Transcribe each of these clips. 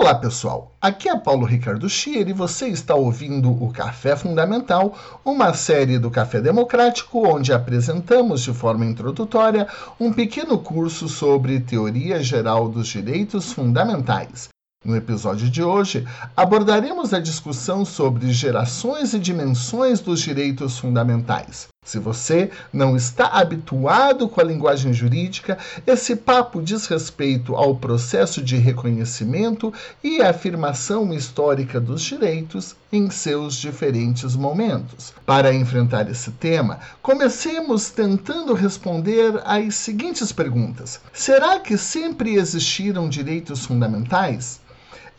Olá pessoal, aqui é Paulo Ricardo Schier e você está ouvindo o Café Fundamental, uma série do Café Democrático onde apresentamos de forma introdutória um pequeno curso sobre teoria geral dos direitos fundamentais. No episódio de hoje, abordaremos a discussão sobre gerações e dimensões dos direitos fundamentais. Se você não está habituado com a linguagem jurídica, esse papo diz respeito ao processo de reconhecimento e afirmação histórica dos direitos em seus diferentes momentos. Para enfrentar esse tema, comecemos tentando responder às seguintes perguntas: Será que sempre existiram direitos fundamentais?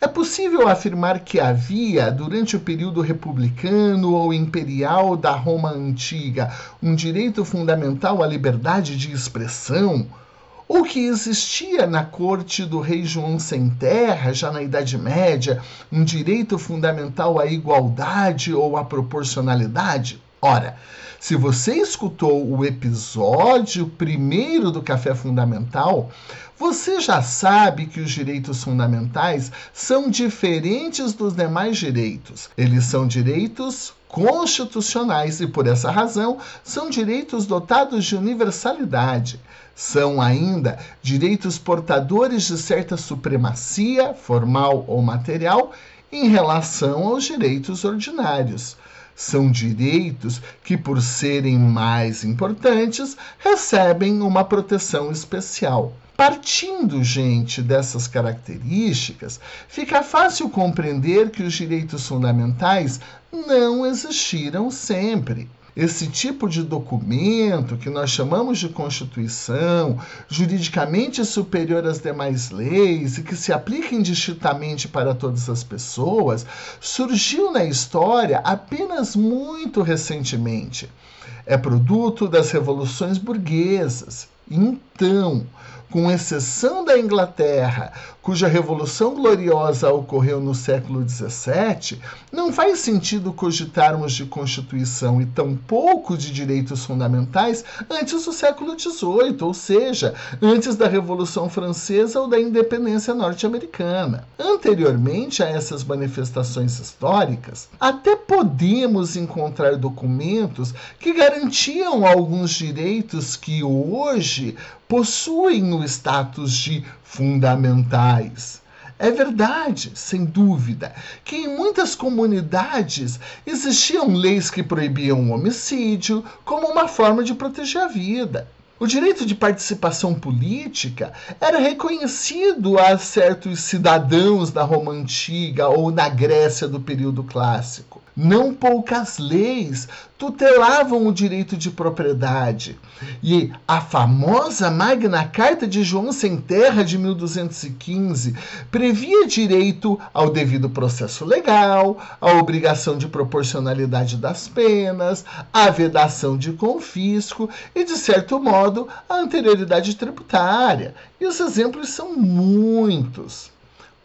É possível afirmar que havia, durante o período republicano ou imperial da Roma antiga, um direito fundamental à liberdade de expressão? Ou que existia na corte do rei João Sem Terra, já na Idade Média, um direito fundamental à igualdade ou à proporcionalidade? Ora, se você escutou o episódio primeiro do Café Fundamental, você já sabe que os direitos fundamentais são diferentes dos demais direitos. Eles são direitos constitucionais e, por essa razão, são direitos dotados de universalidade. São ainda direitos portadores de certa supremacia, formal ou material, em relação aos direitos ordinários. São direitos que, por serem mais importantes, recebem uma proteção especial. Partindo, gente, dessas características, fica fácil compreender que os direitos fundamentais não existiram sempre. Esse tipo de documento, que nós chamamos de Constituição, juridicamente superior às demais leis e que se aplica indistintamente para todas as pessoas, surgiu na história apenas muito recentemente. É produto das revoluções burguesas. Então, com exceção da Inglaterra, cuja Revolução Gloriosa ocorreu no século XVII, não faz sentido cogitarmos de Constituição e tampouco de direitos fundamentais antes do século XVIII, ou seja, antes da Revolução Francesa ou da independência norte-americana. Anteriormente a essas manifestações históricas, até podemos encontrar documentos que garantiam alguns direitos que hoje possuem o status de fundamentais. É verdade, sem dúvida, que em muitas comunidades existiam leis que proibiam o homicídio como uma forma de proteger a vida. O direito de participação política era reconhecido a certos cidadãos da Roma antiga ou na Grécia do período clássico. Não poucas leis tutelavam o direito de propriedade. E a famosa Magna Carta de João Sem Terra de 1215 previa direito ao devido processo legal, a obrigação de proporcionalidade das penas, a vedação de confisco e, de certo modo, a anterioridade tributária. E os exemplos são muitos.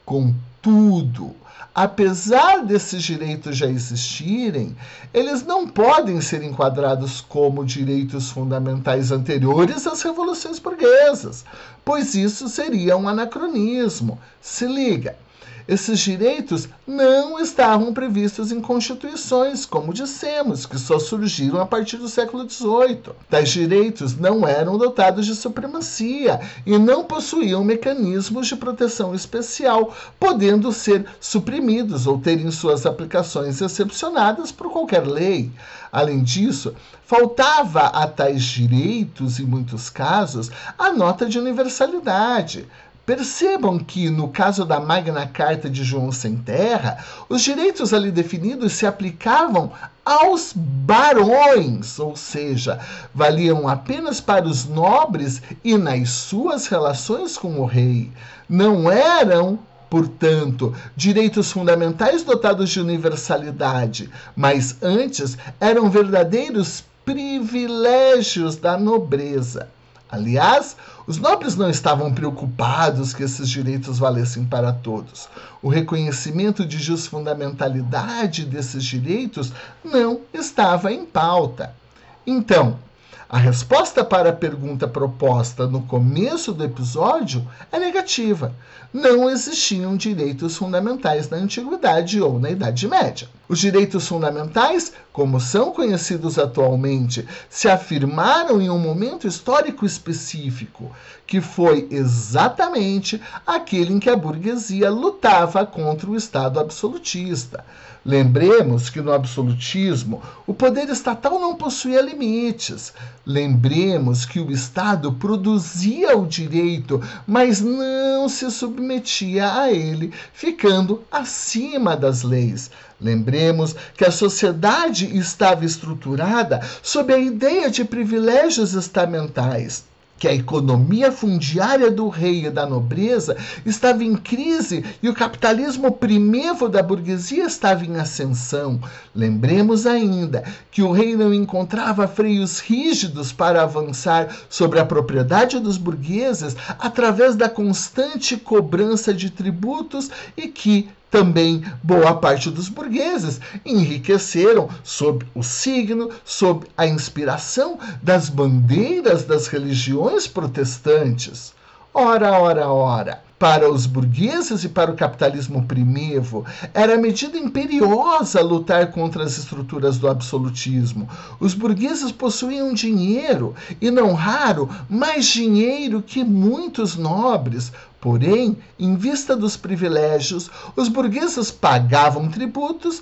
Contudo, apesar desses direitos já existirem, eles não podem ser enquadrados como direitos fundamentais anteriores às revoluções burguesas, pois isso seria um anacronismo. Se liga. Esses direitos não estavam previstos em constituições, como dissemos, que só surgiram a partir do século XVIII. Tais direitos não eram dotados de supremacia e não possuíam mecanismos de proteção especial, podendo ser suprimidos ou terem suas aplicações excepcionadas por qualquer lei. Além disso, faltava a tais direitos, em muitos casos, a nota de universalidade. Percebam que, no caso da Magna Carta de João Sem Terra, os direitos ali definidos se aplicavam aos barões, ou seja, valiam apenas para os nobres e nas suas relações com o rei. Não eram portanto, direitos fundamentais dotados de universalidade, mas antes eram verdadeiros privilégios da nobreza. Aliás, os nobres não estavam preocupados que esses direitos valessem para todos. O reconhecimento de justfundamentalidade desses direitos não estava em pauta. Então, A resposta para a pergunta proposta no começo do episódio é negativa. Não existiam direitos fundamentais na Antiguidade ou na Idade Média. Os direitos fundamentais, como são conhecidos atualmente, se afirmaram em um momento histórico específico, que foi exatamente aquele em que a burguesia lutava contra o Estado absolutista. Lembremos que no absolutismo o poder estatal não possuía limites. Lembremos que o Estado produzia o direito, mas não se submetia a ele, ficando acima das leis. Lembremos que a sociedade estava estruturada sob a ideia de privilégios estamentais que a economia fundiária do rei e da nobreza estava em crise e o capitalismo primevo da burguesia estava em ascensão. Lembremos ainda que o rei não encontrava freios rígidos para avançar sobre a propriedade dos burgueses através da constante cobrança de tributos e que também boa parte dos burgueses enriqueceram sob o signo, sob a inspiração das bandeiras das religiões protestantes. Ora, ora, ora para os burgueses e para o capitalismo primevo, era medida imperiosa lutar contra as estruturas do absolutismo. Os burgueses possuíam dinheiro, e não raro, mais dinheiro que muitos nobres. Porém, em vista dos privilégios, os burgueses pagavam tributos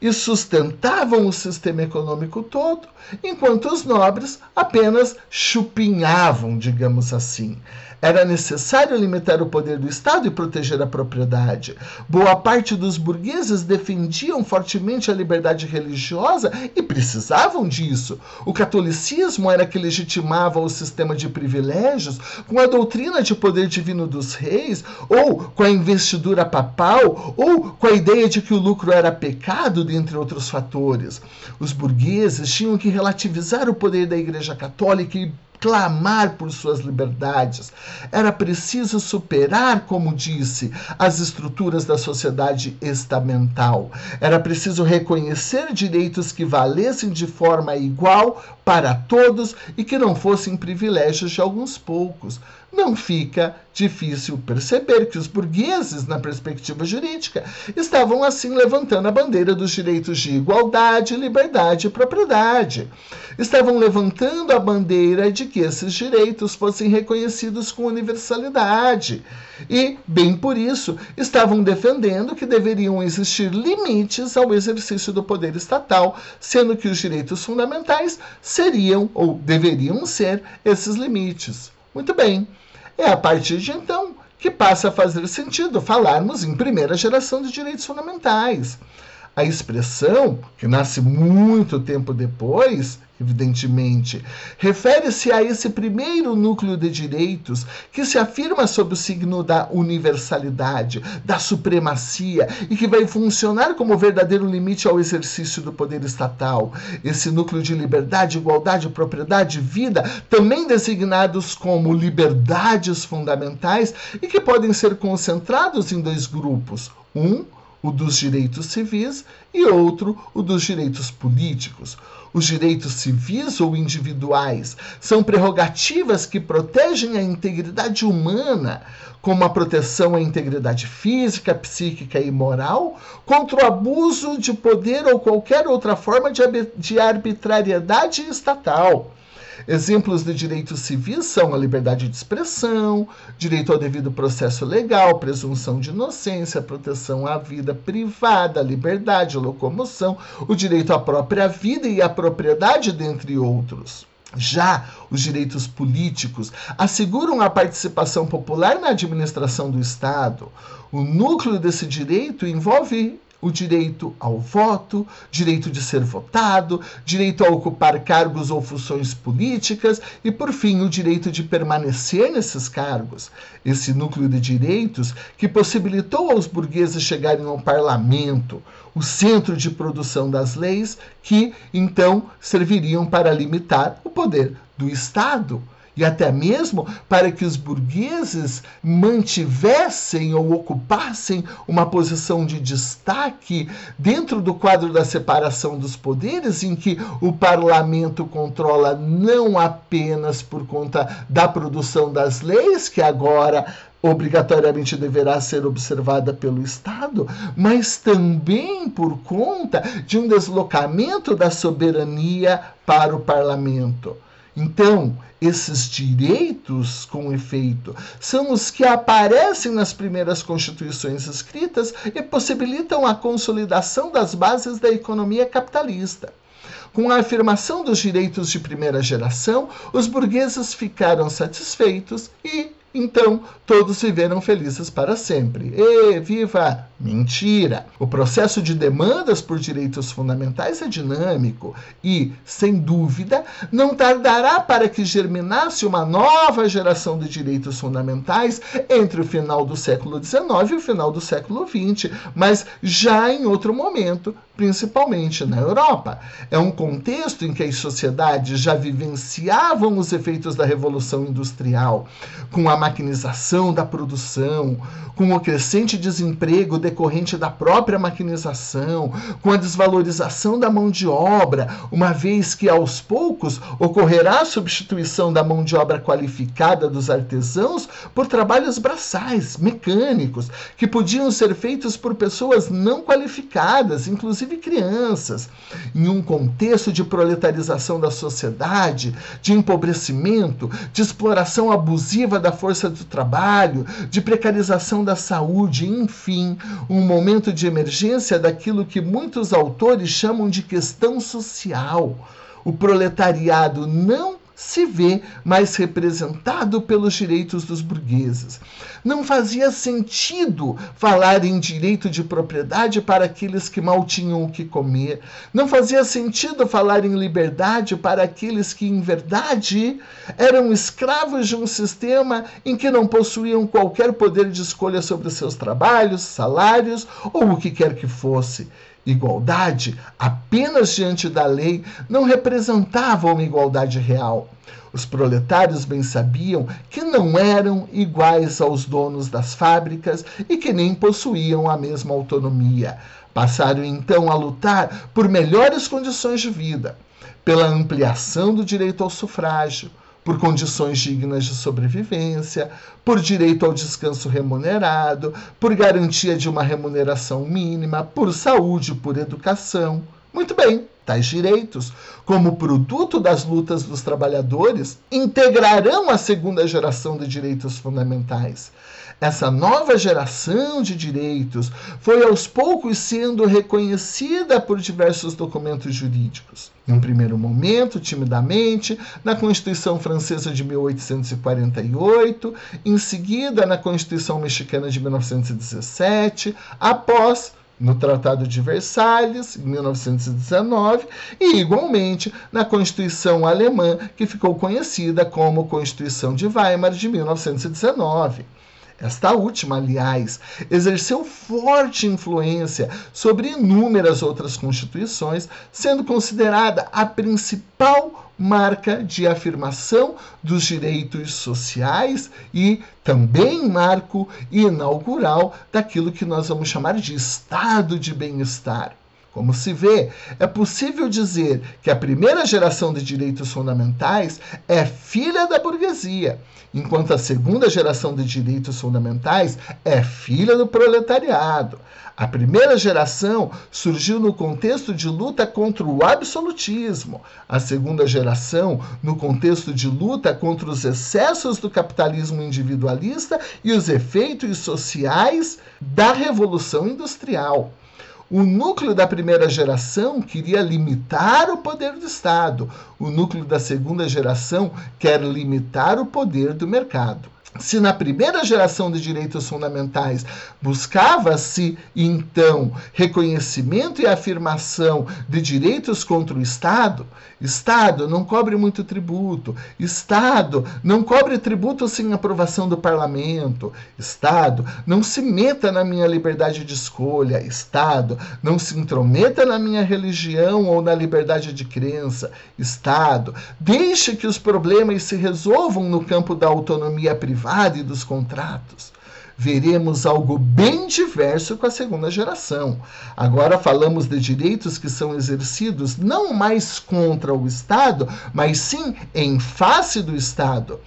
e sustentavam o sistema econômico todo, enquanto os nobres apenas chupinhavam, digamos assim. Era necessário limitar o poder do Estado e proteger a propriedade. Boa parte dos burgueses defendiam fortemente a liberdade religiosa e precisavam disso. O catolicismo era que legitimava o sistema de privilégios com a doutrina de poder divino dos reis, ou com a investidura papal, ou com a ideia de que o lucro era pecado, dentre outros fatores. Os burgueses tinham que relativizar o poder da Igreja Católica e clamar por suas liberdades. Era preciso superar, como disse, as estruturas da sociedade estamental. Era preciso reconhecer direitos que valessem de forma igual para todos e que não fossem privilégios de alguns poucos não fica difícil perceber que os burgueses, na perspectiva jurídica, estavam assim levantando a bandeira dos direitos de igualdade, liberdade e propriedade. Estavam levantando a bandeira de que esses direitos fossem reconhecidos com universalidade. E, bem por isso, estavam defendendo que deveriam existir limites ao exercício do poder estatal, sendo que os direitos fundamentais seriam ou deveriam ser esses limites. Muito bem. É a partir de então que passa a fazer sentido falarmos em primeira geração de direitos fundamentais. A expressão, que nasce muito tempo depois, evidentemente, refere-se a esse primeiro núcleo de direitos que se afirma sob o signo da universalidade, da supremacia e que vai funcionar como verdadeiro limite ao exercício do poder estatal. Esse núcleo de liberdade, igualdade, propriedade, vida, também designados como liberdades fundamentais e que podem ser concentrados em dois grupos. Um, o dos direitos civis, e outro, o dos direitos políticos. Os direitos civis ou individuais são prerrogativas que protegem a integridade humana, como a proteção à integridade física, psíquica e moral, contra o abuso de poder ou qualquer outra forma de arbitrariedade estatal. Exemplos de direitos civis são a liberdade de expressão, direito ao devido processo legal, presunção de inocência, proteção à vida privada, liberdade, locomoção, o direito à própria vida e à propriedade, dentre outros. Já os direitos políticos asseguram a participação popular na administração do Estado. O núcleo desse direito envolve o direito ao voto, direito de ser votado, direito a ocupar cargos ou funções políticas e, por fim, o direito de permanecer nesses cargos. Esse núcleo de direitos que possibilitou aos burgueses chegarem ao parlamento, o centro de produção das leis, que então serviriam para limitar o poder do Estado e até mesmo para que os burgueses mantivessem ou ocupassem uma posição de destaque dentro do quadro da separação dos poderes, em que o parlamento controla não apenas por conta da produção das leis, que agora obrigatoriamente deverá ser observada pelo Estado, mas também por conta de um deslocamento da soberania para o parlamento. Então, esses direitos, com efeito, são os que aparecem nas primeiras constituições escritas e possibilitam a consolidação das bases da economia capitalista. Com a afirmação dos direitos de primeira geração, os burgueses ficaram satisfeitos e então, todos viveram felizes para sempre. E viva! Mentira! O processo de demandas por direitos fundamentais é dinâmico e, sem dúvida, não tardará para que germinasse uma nova geração de direitos fundamentais entre o final do século XIX e o final do século XX, mas já em outro momento, principalmente na Europa. É um contexto em que as sociedades já vivenciavam os efeitos da Revolução Industrial, com a maquinização da produção, com o crescente desemprego decorrente da própria maquinização, com a desvalorização da mão de obra, uma vez que aos poucos ocorrerá a substituição da mão de obra qualificada dos artesãos por trabalhos braçais, mecânicos, que podiam ser feitos por pessoas não qualificadas, inclusive inclusive crianças, em um contexto de proletarização da sociedade, de empobrecimento, de exploração abusiva da força do trabalho, de precarização da saúde, enfim, um momento de emergência daquilo que muitos autores chamam de questão social. O proletariado não se vê mais representado pelos direitos dos burgueses. Não fazia sentido falar em direito de propriedade para aqueles que mal tinham o que comer. Não fazia sentido falar em liberdade para aqueles que, em verdade, eram escravos de um sistema em que não possuíam qualquer poder de escolha sobre seus trabalhos, salários ou o que quer que fosse. Igualdade, apenas diante da lei, não representava uma igualdade real. Os proletários bem sabiam que não eram iguais aos donos das fábricas e que nem possuíam a mesma autonomia. Passaram então a lutar por melhores condições de vida, pela ampliação do direito ao sufrágio, por condições dignas de sobrevivência, por direito ao descanso remunerado, por garantia de uma remuneração mínima, por saúde, por educação. Muito bem, tais direitos, como produto das lutas dos trabalhadores, integrarão a segunda geração de direitos fundamentais. Essa nova geração de direitos foi aos poucos sendo reconhecida por diversos documentos jurídicos. Em um primeiro momento, timidamente, na Constituição Francesa de 1848, em seguida na Constituição Mexicana de 1917, após no Tratado de Versalhes, em 1919, e igualmente na Constituição Alemã, que ficou conhecida como Constituição de Weimar de 1919. Esta última, aliás, exerceu forte influência sobre inúmeras outras constituições, sendo considerada a principal marca de afirmação dos direitos sociais e também marco inaugural daquilo que nós vamos chamar de estado de bem-estar. Como se vê, é possível dizer que a primeira geração de direitos fundamentais é filha da burguesia, enquanto a segunda geração de direitos fundamentais é filha do proletariado. A primeira geração surgiu no contexto de luta contra o absolutismo, a segunda geração no contexto de luta contra os excessos do capitalismo individualista e os efeitos sociais da revolução industrial. O núcleo da primeira geração queria limitar o poder do Estado. O núcleo da segunda geração quer limitar o poder do mercado. Se na primeira geração de direitos fundamentais buscava-se, então, reconhecimento e afirmação de direitos contra o Estado, Estado não cobre muito tributo, Estado não cobre tributo sem aprovação do parlamento, Estado não se meta na minha liberdade de escolha, Estado não se intrometa na minha religião ou na liberdade de crença, Estado deixe que os problemas se resolvam no campo da autonomia privada e dos contratos. Veremos algo bem diverso com a segunda geração. Agora falamos de direitos que são exercidos não mais contra o Estado, mas sim em face do Estado.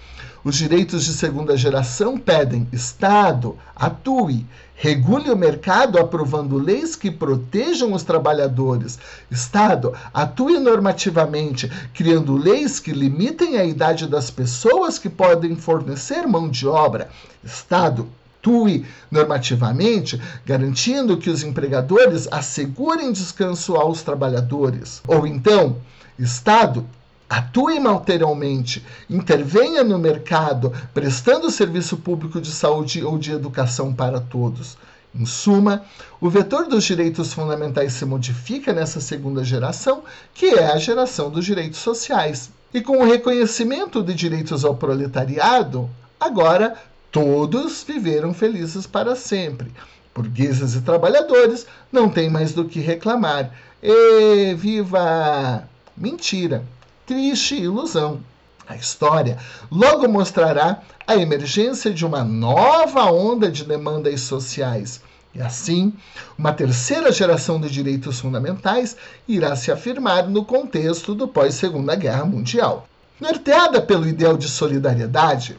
Os direitos de segunda geração pedem: Estado, atue, regule o mercado aprovando leis que protejam os trabalhadores. Estado, atue normativamente, criando leis que limitem a idade das pessoas que podem fornecer mão de obra. Estado, atue normativamente, garantindo que os empregadores assegurem descanso aos trabalhadores. Ou então, Estado, atue materialmente, intervenha no mercado, prestando serviço público de saúde ou de educação para todos. Em suma, o vetor dos direitos fundamentais se modifica nessa segunda geração, que é a geração dos direitos sociais. E com o reconhecimento de direitos ao proletariado, agora todos viveram felizes para sempre. Burgueses e trabalhadores não têm mais do que reclamar. E viva! Mentira! triste ilusão. A história logo mostrará a emergência de uma nova onda de demandas sociais. E assim, uma terceira geração de direitos fundamentais irá se afirmar no contexto do pós-Segunda Guerra Mundial. Norteada pelo ideal de solidariedade,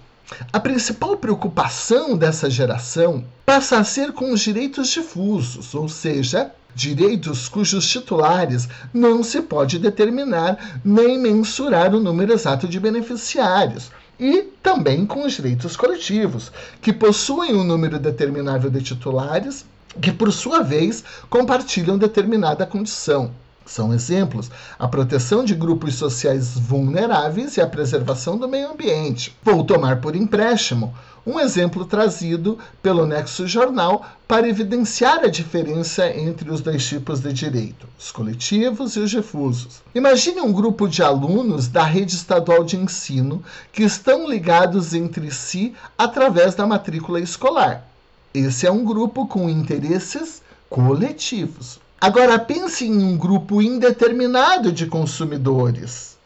a principal preocupação dessa geração passa a ser com os direitos difusos, ou seja, direitos cujos titulares não se pode determinar nem mensurar o número exato de beneficiários. E também com os direitos coletivos, que possuem um número determinável de titulares, que por sua vez compartilham determinada condição. São exemplos a proteção de grupos sociais vulneráveis e a preservação do meio ambiente. Vou tomar por empréstimo um exemplo trazido pelo Nexo Jornal para evidenciar a diferença entre os dois tipos de direito, os coletivos e os difusos. Imagine um grupo de alunos da rede estadual de ensino que estão ligados entre si através da matrícula escolar. Esse é um grupo com interesses coletivos. Agora pense em um grupo indeterminado de consumidores,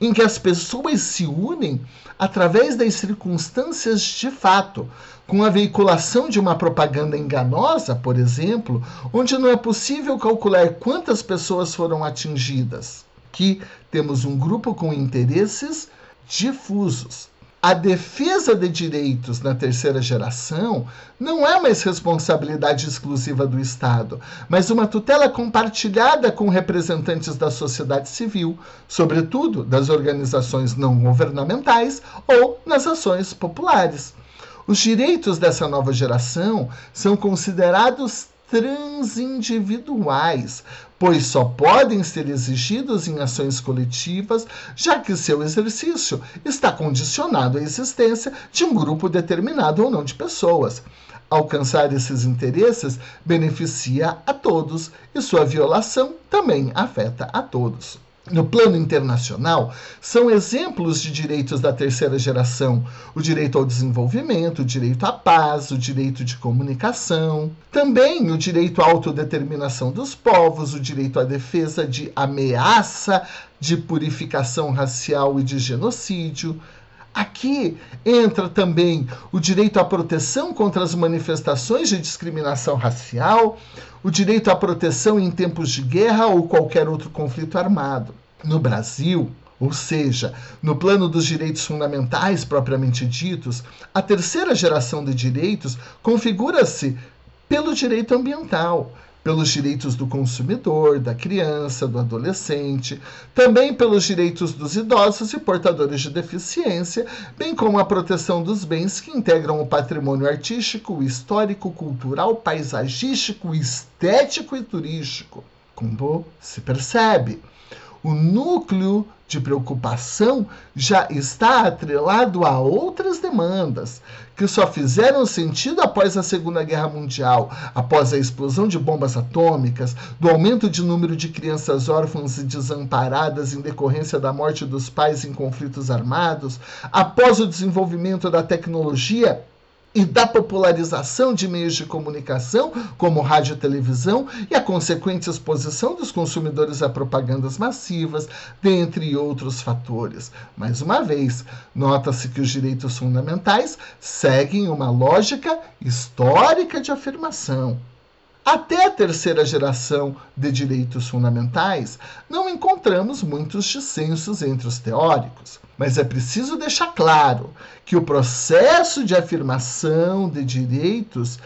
em que as pessoas se unem através das circunstâncias de fato, com a veiculação de uma propaganda enganosa, por exemplo, onde não é possível calcular quantas pessoas foram atingidas. Que temos um grupo com interesses difusos a defesa de direitos na terceira geração não é mais responsabilidade exclusiva do Estado, mas uma tutela compartilhada com representantes da sociedade civil, sobretudo das organizações não governamentais ou nas ações populares. Os direitos dessa nova geração são considerados transindividuais, pois só podem ser exigidos em ações coletivas, já que seu exercício está condicionado à existência de um grupo determinado ou não de pessoas. Alcançar esses interesses beneficia a todos e sua violação também afeta a todos. No plano internacional, são exemplos de direitos da terceira geração: o direito ao desenvolvimento, o direito à paz, o direito de comunicação, também o direito à autodeterminação dos povos, o direito à defesa de ameaça de purificação racial e de genocídio. Aqui entra também o direito à proteção contra as manifestações de discriminação racial, o direito à proteção em tempos de guerra ou qualquer outro conflito armado. No Brasil, ou seja, no plano dos direitos fundamentais propriamente ditos, a terceira geração de direitos configura-se pelo direito ambiental, pelos direitos do consumidor, da criança, do adolescente, também pelos direitos dos idosos e portadores de deficiência, bem como a proteção dos bens que integram o patrimônio artístico, histórico, cultural, paisagístico, estético e turístico. Como se percebe, o núcleo de preocupação já está atrelado a outras demandas que só fizeram sentido após a Segunda Guerra Mundial, após a explosão de bombas atômicas, do aumento de número de crianças órfãs e desamparadas em decorrência da morte dos pais em conflitos armados, após o desenvolvimento da tecnologia e da popularização de meios de comunicação, como rádio e televisão, e a consequente exposição dos consumidores a propagandas massivas, dentre outros fatores. Mais uma vez, nota-se que os direitos fundamentais seguem uma lógica histórica de afirmação. Até a terceira geração de direitos fundamentais, não encontramos muitos dissensos entre os teóricos, mas é preciso deixar claro que o processo de afirmação de direitos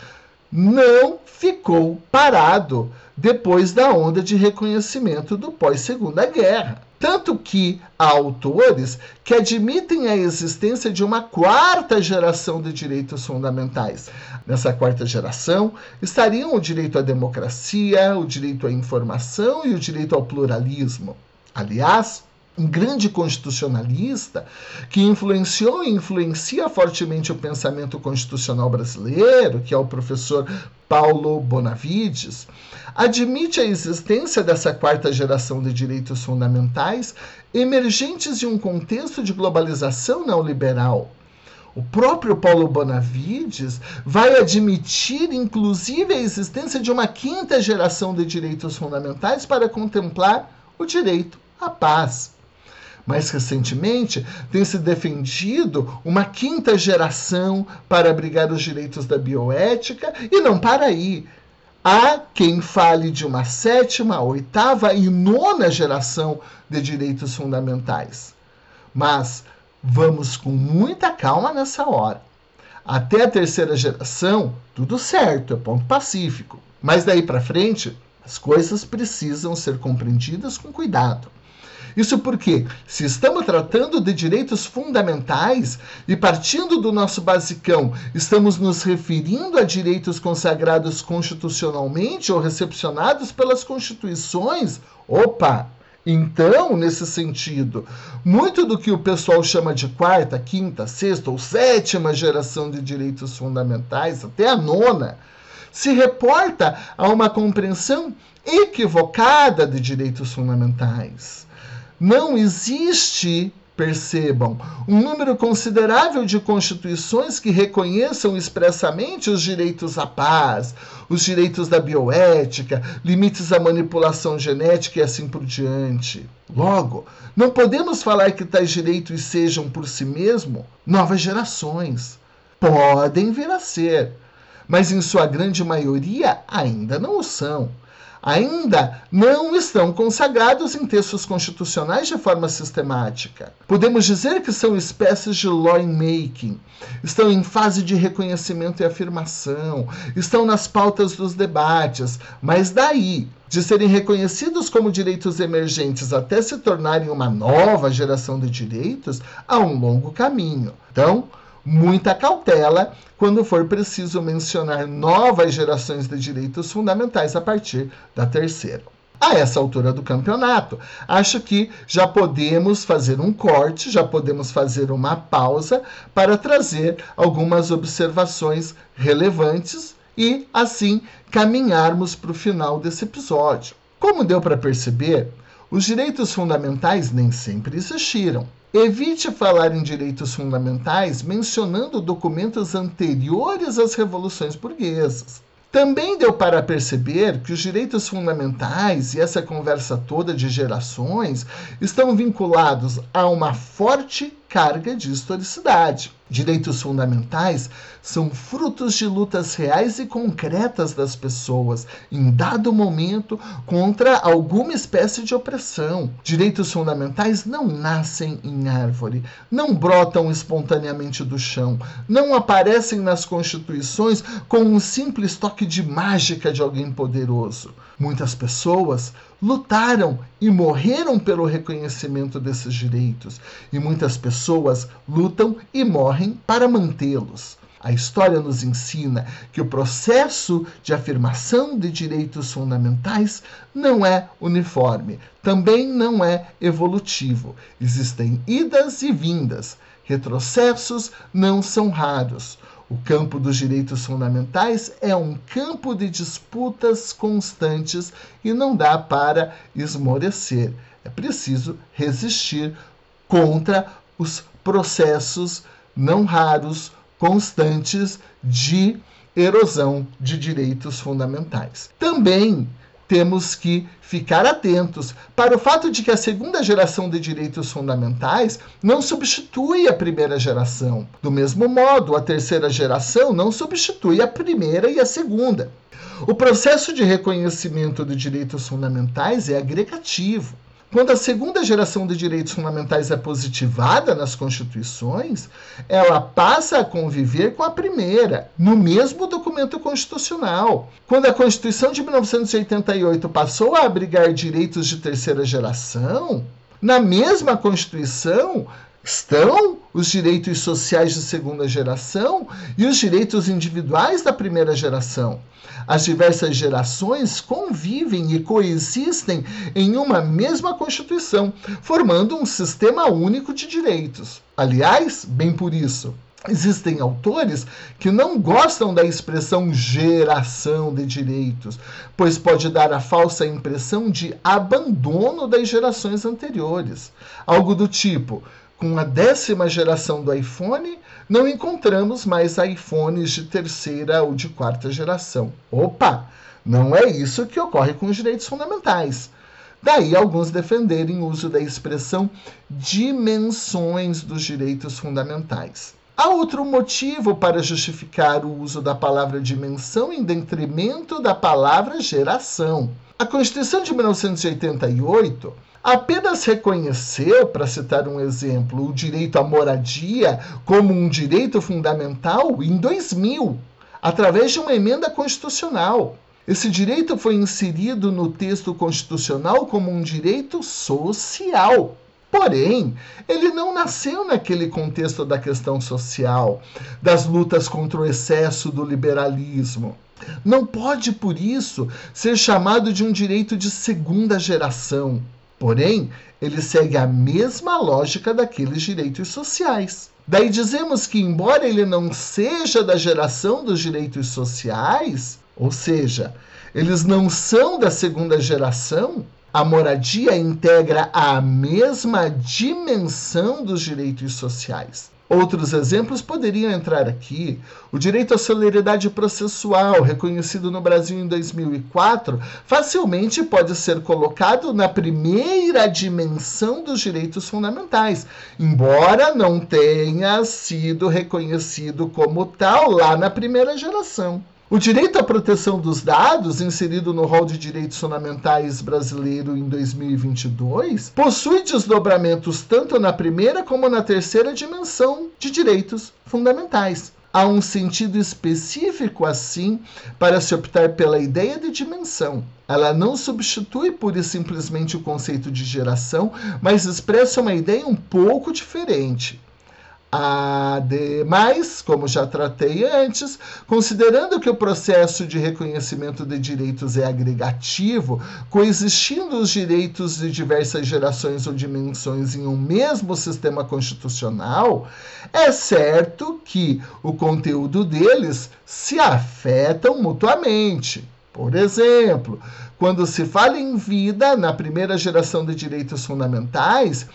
não ficou parado depois da onda de reconhecimento do pós-Segunda Guerra. Tanto que há autores que admitem a existência de uma quarta geração de direitos fundamentais. Nessa quarta geração estariam o direito à democracia, o direito à informação e o direito ao pluralismo. Aliás, um grande constitucionalista que influenciou e influencia fortemente o pensamento constitucional brasileiro, que é o professor Paulo Bonavides, admite a existência dessa quarta geração de direitos fundamentais emergentes de um contexto de globalização neoliberal. O próprio Paulo Bonavides vai admitir, inclusive, a existência de uma quinta geração de direitos fundamentais para contemplar o direito à paz. Mais recentemente, tem se defendido uma quinta geração para abrigar os direitos da bioética e não para aí. Há quem fale de uma sétima, oitava e nona geração de direitos fundamentais. Mas vamos com muita calma nessa hora. Até a terceira geração, tudo certo, é ponto pacífico. Mas daí para frente, as coisas precisam ser compreendidas com cuidado. Isso porque, se estamos tratando de direitos fundamentais e partindo do nosso basicão, estamos nos referindo a direitos consagrados constitucionalmente ou recepcionados pelas constituições, opa! Então, nesse sentido, muito do que o pessoal chama de quarta, quinta, sexta ou sétima geração de direitos fundamentais, até a nona, se reporta a uma compreensão equivocada de direitos fundamentais. Não existe, percebam, um número considerável de constituições que reconheçam expressamente os direitos à paz, os direitos da bioética, limites à manipulação genética e assim por diante. Logo, não podemos falar que tais direitos sejam por si mesmo novas gerações. Podem vir a ser, mas em sua grande maioria ainda não o são ainda não estão consagrados em textos constitucionais de forma sistemática. Podemos dizer que são espécies de lawmaking, estão em fase de reconhecimento e afirmação, estão nas pautas dos debates, mas daí de serem reconhecidos como direitos emergentes até se tornarem uma nova geração de direitos, há um longo caminho. Então, muita cautela quando for preciso mencionar novas gerações de direitos fundamentais a partir da terceira. A essa altura do campeonato, acho que já podemos fazer um corte, já podemos fazer uma pausa para trazer algumas observações relevantes e, assim, caminharmos para o final desse episódio. Como deu para perceber, os direitos fundamentais nem sempre existiram. Evite falar em direitos fundamentais mencionando documentos anteriores às revoluções burguesas. Também deu para perceber que os direitos fundamentais e essa conversa toda de gerações estão vinculados a uma forte carga de historicidade. Direitos fundamentais são frutos de lutas reais e concretas das pessoas, em dado momento, contra alguma espécie de opressão. Direitos fundamentais não nascem em árvore, não brotam espontaneamente do chão, não aparecem nas constituições com um simples toque de mágica de alguém poderoso. Muitas pessoas lutaram e morreram pelo reconhecimento desses direitos, e muitas pessoas lutam e morrem para mantê-los. A história nos ensina que o processo de afirmação de direitos fundamentais não é uniforme, também não é evolutivo. Existem idas e vindas. Retrocessos não são raros. O campo dos direitos fundamentais é um campo de disputas constantes e não dá para esmorecer. É preciso resistir contra os processos não raros, constantes de erosão de direitos fundamentais. Também temos que ficar atentos para o fato de que a segunda geração de direitos fundamentais não substitui a primeira geração. Do mesmo modo, a terceira geração não substitui a primeira e a segunda. O processo de reconhecimento de direitos fundamentais é agregativo. Quando a segunda geração de direitos fundamentais é positivada nas constituições, ela passa a conviver com a primeira, no mesmo documento constitucional. Quando a Constituição de 1988 passou a abrigar direitos de terceira geração, na mesma Constituição estão os direitos sociais de segunda geração e os direitos individuais da primeira geração. As diversas gerações convivem e coexistem em uma mesma Constituição, formando um sistema único de direitos. Aliás, bem por isso, Existem autores que não gostam da expressão geração de direitos, pois pode dar a falsa impressão de abandono das gerações anteriores. Algo do tipo: com a décima geração do iPhone, não encontramos mais iPhones de terceira ou de quarta geração. Opa! Não é isso que ocorre com os direitos fundamentais. Daí alguns defenderem o uso da expressão dimensões dos direitos fundamentais. Há outro motivo para justificar o uso da palavra dimensão em detrimento da palavra geração. A Constituição de 1988 apenas reconheceu, para citar um exemplo, o direito à moradia como um direito fundamental em 2000, através de uma emenda constitucional. Esse direito foi inserido no texto constitucional como um direito social. Porém, ele não nasceu naquele contexto da questão social, das lutas contra o excesso do liberalismo. Não pode, por isso, ser chamado de um direito de segunda geração. Porém, ele segue a mesma lógica daqueles direitos sociais. Daí dizemos que, embora ele não seja da geração dos direitos sociais, ou seja, eles não são da segunda geração, a moradia integra a mesma dimensão dos direitos sociais. Outros exemplos poderiam entrar aqui. O direito à celeridade processual, reconhecido no Brasil em 2004, facilmente pode ser colocado na primeira dimensão dos direitos fundamentais, embora não tenha sido reconhecido como tal lá na primeira geração. O direito à proteção dos dados, inserido no rol de direitos fundamentais brasileiro em 2022, possui desdobramentos tanto na primeira como na terceira dimensão de direitos fundamentais. Há um sentido específico, assim, para se optar pela ideia de dimensão. Ela não substitui pura e simplesmente o conceito de geração, mas expressa uma ideia um pouco diferente. Ademais, como já tratei antes, considerando que o processo de reconhecimento de direitos é agregativo, coexistindo os direitos de diversas gerações ou dimensões em um mesmo sistema constitucional, é certo que o conteúdo deles se afetam mutuamente. Por exemplo, quando se fala em vida na primeira geração de direitos fundamentais,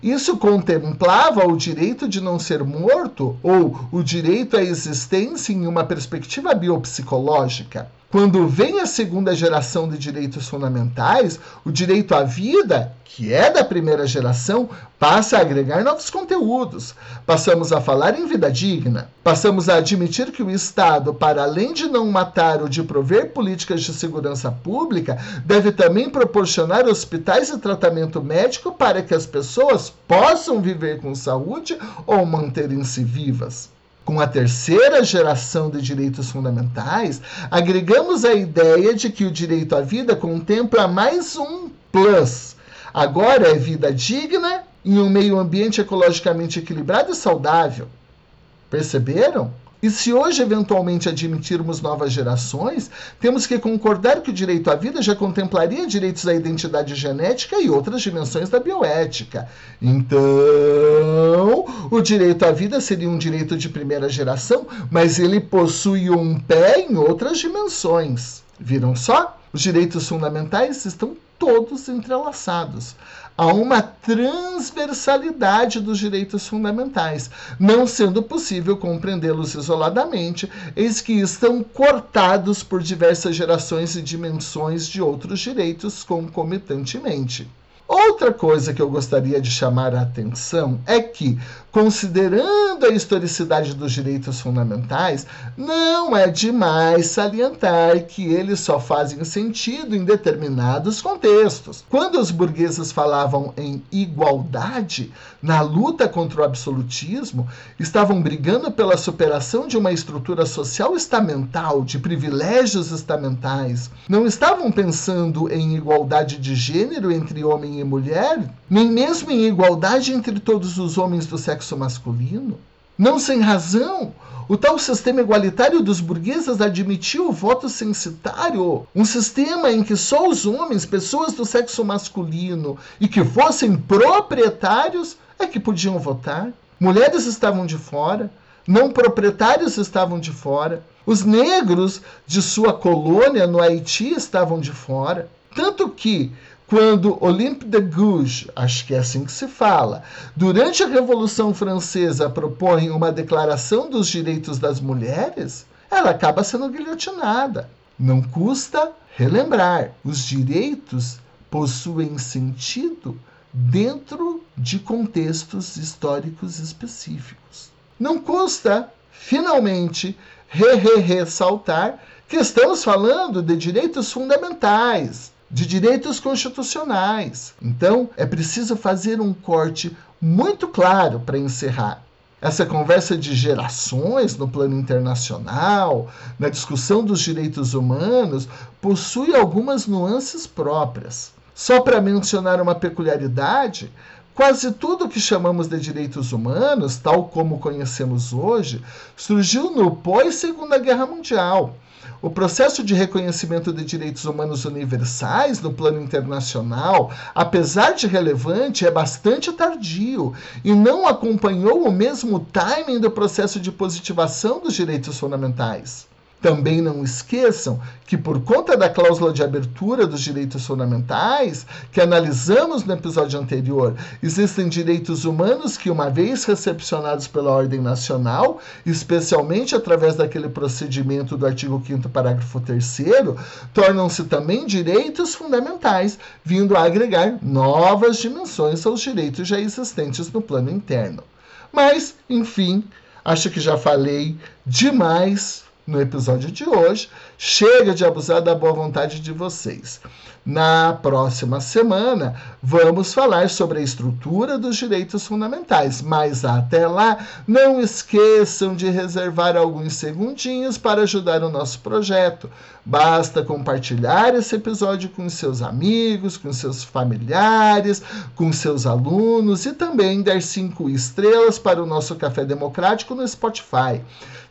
isso contemplava o direito de não ser morto ou o direito à existência em uma perspectiva biopsicológica. Quando vem a segunda geração de direitos fundamentais, o direito à vida, que é da primeira geração, passa a agregar novos conteúdos. Passamos a falar em vida digna. Passamos a admitir que o Estado, para além de não matar ou de prover políticas de segurança pública, deve também proporcionar hospitais e tratamento médico para que as pessoas possam viver com saúde ou manterem-se vivas. Com a terceira geração de direitos fundamentais, agregamos a ideia de que o direito à vida contempla mais um plus. Agora é vida digna em um meio ambiente ecologicamente equilibrado e saudável. Perceberam? E se hoje eventualmente admitirmos novas gerações, temos que concordar que o direito à vida já contemplaria direitos à identidade genética e outras dimensões da bioética. Então, o direito à vida seria um direito de primeira geração, mas ele possui um pé em outras dimensões. Viram só? Os direitos fundamentais estão todos entrelaçados. Há uma transversalidade dos direitos fundamentais, não sendo possível compreendê-los isoladamente, eis que estão cortados por diversas gerações e dimensões de outros direitos concomitantemente. Outra coisa que eu gostaria de chamar a atenção é que, considerando a historicidade dos direitos fundamentais, não é demais salientar que eles só fazem sentido em determinados contextos. Quando os burgueses falavam em igualdade, na luta contra o absolutismo, estavam brigando pela superação de uma estrutura social estamental, de privilégios estamentais. Não estavam pensando em igualdade de gênero entre homem e e mulher, nem mesmo em igualdade entre todos os homens do sexo masculino. Não sem razão, o tal sistema igualitário dos burgueses admitiu o voto censitário, um sistema em que só os homens, pessoas do sexo masculino e que fossem proprietários, é que podiam votar. Mulheres estavam de fora, não proprietários estavam de fora, os negros de sua colônia no Haiti estavam de fora. Tanto que quando Olympe de Gouges, acho que é assim que se fala, durante a Revolução Francesa propõe uma declaração dos direitos das mulheres, ela acaba sendo guilhotinada. Não custa relembrar, os direitos possuem sentido dentro de contextos históricos específicos. Não custa, finalmente, re -re ressaltar que estamos falando de direitos fundamentais, de direitos constitucionais. Então, é preciso fazer um corte muito claro para encerrar. Essa conversa de gerações no plano internacional, na discussão dos direitos humanos, possui algumas nuances próprias. Só para mencionar uma peculiaridade, Quase tudo que chamamos de direitos humanos, tal como conhecemos hoje, surgiu no pós-Segunda Guerra Mundial. O processo de reconhecimento de direitos humanos universais no plano internacional, apesar de relevante, é bastante tardio e não acompanhou o mesmo timing do processo de positivação dos direitos fundamentais. Também não esqueçam que, por conta da cláusula de abertura dos direitos fundamentais, que analisamos no episódio anterior, existem direitos humanos que, uma vez recepcionados pela ordem nacional, especialmente através daquele procedimento do artigo 5, parágrafo 3, tornam-se também direitos fundamentais, vindo a agregar novas dimensões aos direitos já existentes no plano interno. Mas, enfim, acho que já falei demais no episódio de hoje. Chega de abusar da boa vontade de vocês. Na próxima semana, vamos falar sobre a estrutura dos direitos fundamentais, mas até lá, não esqueçam de reservar alguns segundinhos para ajudar o nosso projeto. Basta compartilhar esse episódio com seus amigos, com seus familiares, com seus alunos e também dar cinco estrelas para o nosso Café Democrático no Spotify.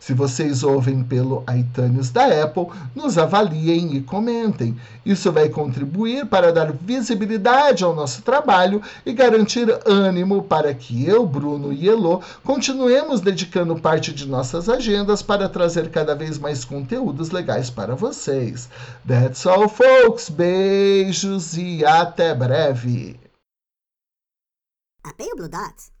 Se vocês ouvem pelo iTunes da Apple, nos avaliem e comentem. Isso vai contribuir para dar visibilidade ao nosso trabalho e garantir ânimo para que eu, Bruno e Elo continuemos dedicando parte de nossas agendas para trazer cada vez mais conteúdos legais para vocês. That's all, folks. Beijos e até breve. O Blue Dots.